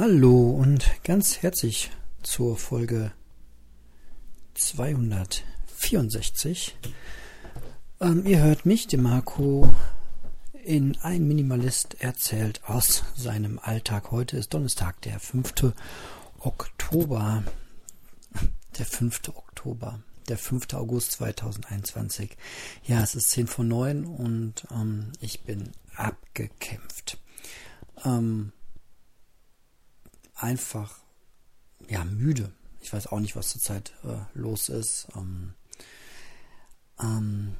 Hallo und ganz herzlich zur Folge 264. Ähm, ihr hört mich, den Marco, in Ein Minimalist erzählt aus seinem Alltag. Heute ist Donnerstag, der 5. Oktober. Der 5. Oktober. Der 5. August 2021. Ja, es ist 10 vor 9 und ähm, ich bin abgekämpft. Ähm, einfach ja müde. Ich weiß auch nicht, was zurzeit äh, los ist. Ähm, ähm,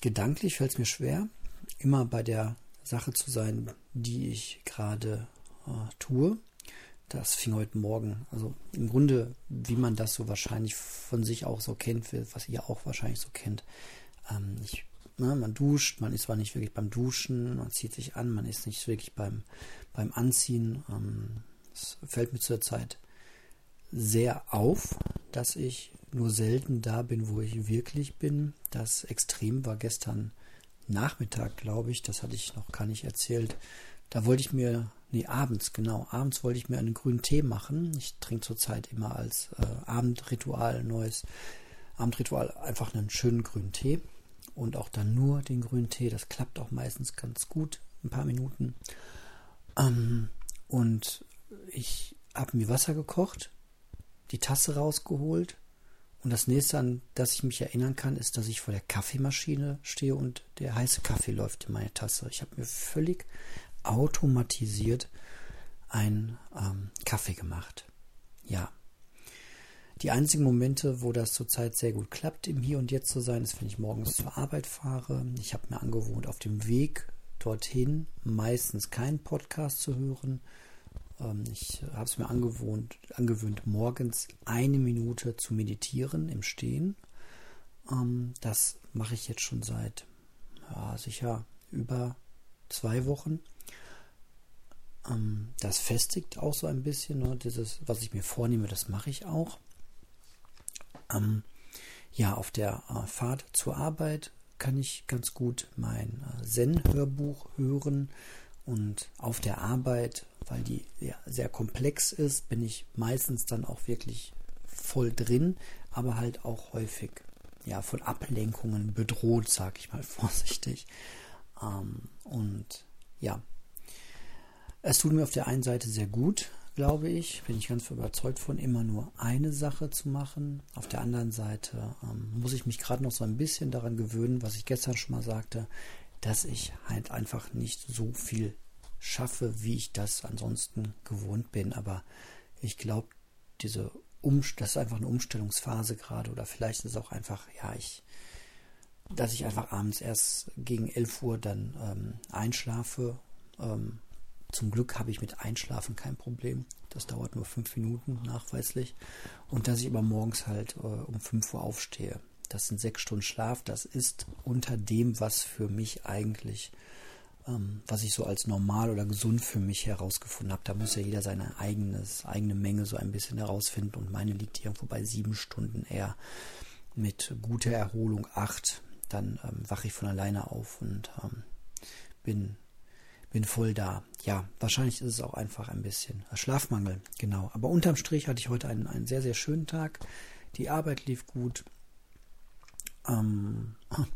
gedanklich fällt es mir schwer, immer bei der Sache zu sein, die ich gerade äh, tue. Das fing heute Morgen, also im Grunde, wie man das so wahrscheinlich von sich auch so kennt, was ihr auch wahrscheinlich so kennt. Ähm, ich, ne, man duscht, man ist zwar nicht wirklich beim Duschen, man zieht sich an, man ist nicht wirklich beim, beim Anziehen. Ähm, es fällt mir zurzeit sehr auf, dass ich nur selten da bin, wo ich wirklich bin. Das Extrem war gestern Nachmittag, glaube ich. Das hatte ich noch gar nicht erzählt. Da wollte ich mir, nee, abends, genau, abends wollte ich mir einen grünen Tee machen. Ich trinke zurzeit immer als äh, Abendritual, neues Abendritual, einfach einen schönen grünen Tee. Und auch dann nur den grünen Tee. Das klappt auch meistens ganz gut, ein paar Minuten. Ähm, und ich habe mir Wasser gekocht, die Tasse rausgeholt und das nächste, an das ich mich erinnern kann, ist, dass ich vor der Kaffeemaschine stehe und der heiße Kaffee läuft in meine Tasse. Ich habe mir völlig automatisiert einen ähm, Kaffee gemacht. Ja. Die einzigen Momente, wo das zurzeit sehr gut klappt, im Hier und Jetzt zu sein, ist, wenn ich morgens zur Arbeit fahre. Ich habe mir angewohnt, auf dem Weg dorthin meistens keinen Podcast zu hören, ich habe es mir angewohnt, angewöhnt, morgens eine Minute zu meditieren im Stehen. Ähm, das mache ich jetzt schon seit ja, sicher über zwei Wochen. Ähm, das festigt auch so ein bisschen. Ne? Dieses, was ich mir vornehme, das mache ich auch. ja, auf der äh, Fahrt zur Arbeit kann ich ganz gut mein äh, Zen-Hörbuch hören. Und auf der Arbeit, weil die ja, sehr komplex ist, bin ich meistens dann auch wirklich voll drin, aber halt auch häufig ja von Ablenkungen bedroht, sag ich mal vorsichtig. Ähm, und ja, es tut mir auf der einen Seite sehr gut, glaube ich, bin ich ganz überzeugt von, immer nur eine Sache zu machen. Auf der anderen Seite ähm, muss ich mich gerade noch so ein bisschen daran gewöhnen, was ich gestern schon mal sagte, dass ich halt einfach nicht so viel schaffe, wie ich das ansonsten gewohnt bin. Aber ich glaube, diese um das ist einfach eine Umstellungsphase gerade oder vielleicht ist es auch einfach, ja, ich, dass ich einfach abends erst gegen 11 Uhr dann ähm, einschlafe. Ähm, zum Glück habe ich mit Einschlafen kein Problem. Das dauert nur fünf Minuten nachweislich. Und dass ich aber morgens halt äh, um 5 Uhr aufstehe. Das sind sechs Stunden Schlaf. Das ist unter dem, was für mich eigentlich, ähm, was ich so als normal oder gesund für mich herausgefunden habe. Da muss ja jeder seine eigenes, eigene Menge so ein bisschen herausfinden. Und meine liegt irgendwo bei sieben Stunden eher mit guter Erholung acht. Dann ähm, wache ich von alleine auf und ähm, bin bin voll da. Ja, wahrscheinlich ist es auch einfach ein bisschen Schlafmangel, genau. Aber unterm Strich hatte ich heute einen, einen sehr, sehr schönen Tag. Die Arbeit lief gut. Ähm,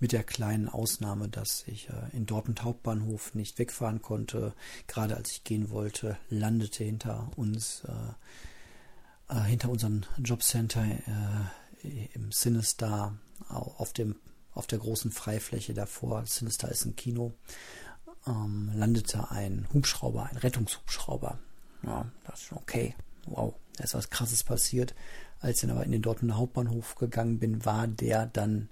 mit der kleinen Ausnahme, dass ich äh, in Dortmund Hauptbahnhof nicht wegfahren konnte. Gerade als ich gehen wollte, landete hinter uns, äh, äh, hinter unserem Jobcenter äh, im Sinister auf dem auf der großen Freifläche davor. Sinister ist ein Kino. Ähm, landete ein Hubschrauber, ein Rettungshubschrauber. Ja, das ist okay. Wow, da ist was Krasses passiert. Als ich dann aber in den Dortmunder Hauptbahnhof gegangen bin, war der dann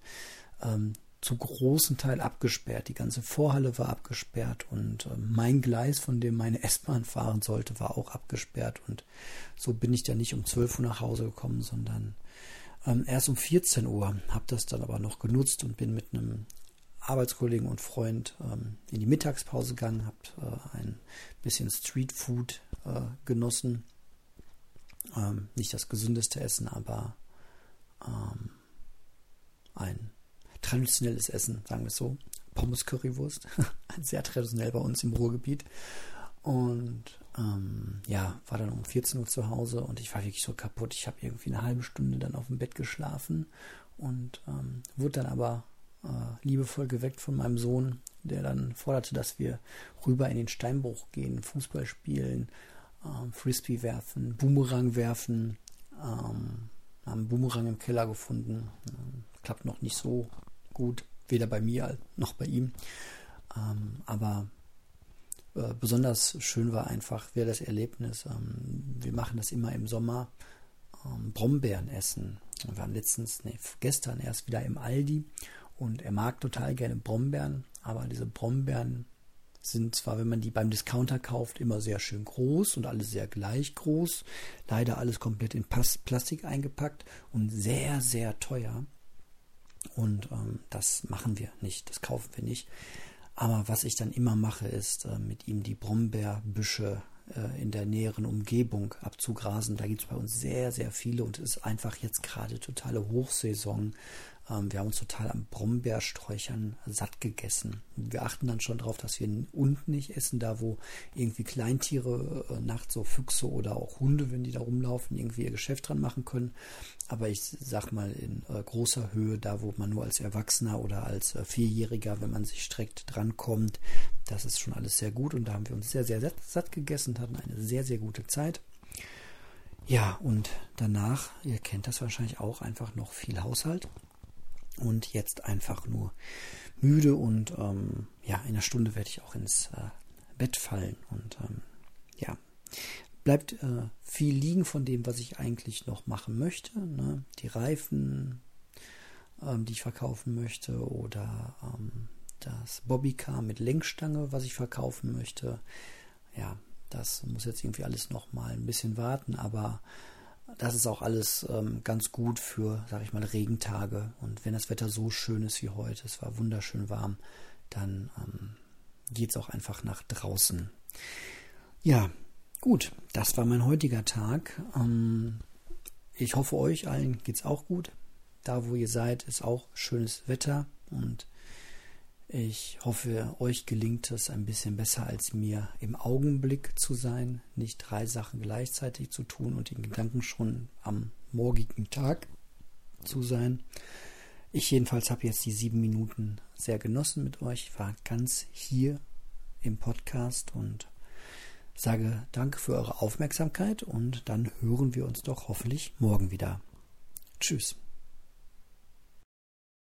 ähm, zu großen Teil abgesperrt. Die ganze Vorhalle war abgesperrt und äh, mein Gleis, von dem meine S-Bahn fahren sollte, war auch abgesperrt. Und so bin ich dann nicht um 12 Uhr nach Hause gekommen, sondern ähm, erst um 14 Uhr. Habe das dann aber noch genutzt und bin mit einem Arbeitskollegen und Freund ähm, in die Mittagspause gegangen, habe äh, ein bisschen Streetfood äh, genossen ähm, nicht das gesündeste Essen, aber ähm, ein traditionelles Essen, sagen wir es so. Pommes Currywurst, sehr traditionell bei uns im Ruhrgebiet. Und ähm, ja, war dann um 14 Uhr zu Hause und ich war wirklich so kaputt. Ich habe irgendwie eine halbe Stunde dann auf dem Bett geschlafen und ähm, wurde dann aber äh, liebevoll geweckt von meinem Sohn, der dann forderte, dass wir rüber in den Steinbruch gehen, Fußball spielen, ähm, Frisbee werfen, Boomerang werfen. Ähm, haben Boomerang im Keller gefunden. Ähm, klappt noch nicht so gut, weder bei mir noch bei ihm. Ähm, aber äh, besonders schön war einfach wieder das Erlebnis. Ähm, wir machen das immer im Sommer. Ähm, Brombeeren essen. Wir waren letztens, nee, gestern erst wieder im Aldi und er mag total gerne Brombeeren, aber diese Brombeeren sind zwar, wenn man die beim Discounter kauft, immer sehr schön groß und alle sehr gleich groß. Leider alles komplett in Plastik eingepackt und sehr, sehr teuer. Und ähm, das machen wir nicht, das kaufen wir nicht. Aber was ich dann immer mache, ist äh, mit ihm die Brombeerbüsche äh, in der näheren Umgebung abzugrasen. Da gibt es bei uns sehr, sehr viele und es ist einfach jetzt gerade totale Hochsaison. Ähm, wir haben uns total am Brombeersträuchern satt gegessen. Wir achten dann schon darauf, dass wir unten nicht essen, da wo irgendwie Kleintiere äh, nachts so Füchse oder auch Hunde, wenn die da rumlaufen, irgendwie ihr Geschäft dran machen können. Aber ich sag mal in äh, großer Höhe, da wo man nur als Erwachsener oder als äh, Vierjähriger, wenn man sich streckt, drankommt, das ist schon alles sehr gut. Und da haben wir uns sehr, sehr satt, satt gegessen und hatten eine sehr, sehr gute Zeit. Ja, und danach, ihr kennt das wahrscheinlich auch, einfach noch viel Haushalt und jetzt einfach nur müde und ähm, ja, in einer Stunde werde ich auch ins äh, Bett fallen und ähm, ja, bleibt äh, viel liegen von dem, was ich eigentlich noch machen möchte. Ne? Die Reifen, ähm, die ich verkaufen möchte oder ähm, das Bobbycar mit Lenkstange, was ich verkaufen möchte. Ja, das muss jetzt irgendwie alles noch mal ein bisschen warten, aber das ist auch alles ähm, ganz gut für, sag ich mal, Regentage. Und wenn das Wetter so schön ist wie heute, es war wunderschön warm, dann ähm, geht es auch einfach nach draußen. Ja, gut, das war mein heutiger Tag. Ähm, ich hoffe, euch allen geht es auch gut. Da, wo ihr seid, ist auch schönes Wetter und ich hoffe, euch gelingt es ein bisschen besser als mir im Augenblick zu sein, nicht drei Sachen gleichzeitig zu tun und in Gedanken schon am morgigen Tag zu sein. Ich jedenfalls habe jetzt die sieben Minuten sehr genossen mit euch, war ganz hier im Podcast und sage danke für eure Aufmerksamkeit und dann hören wir uns doch hoffentlich morgen wieder. Tschüss.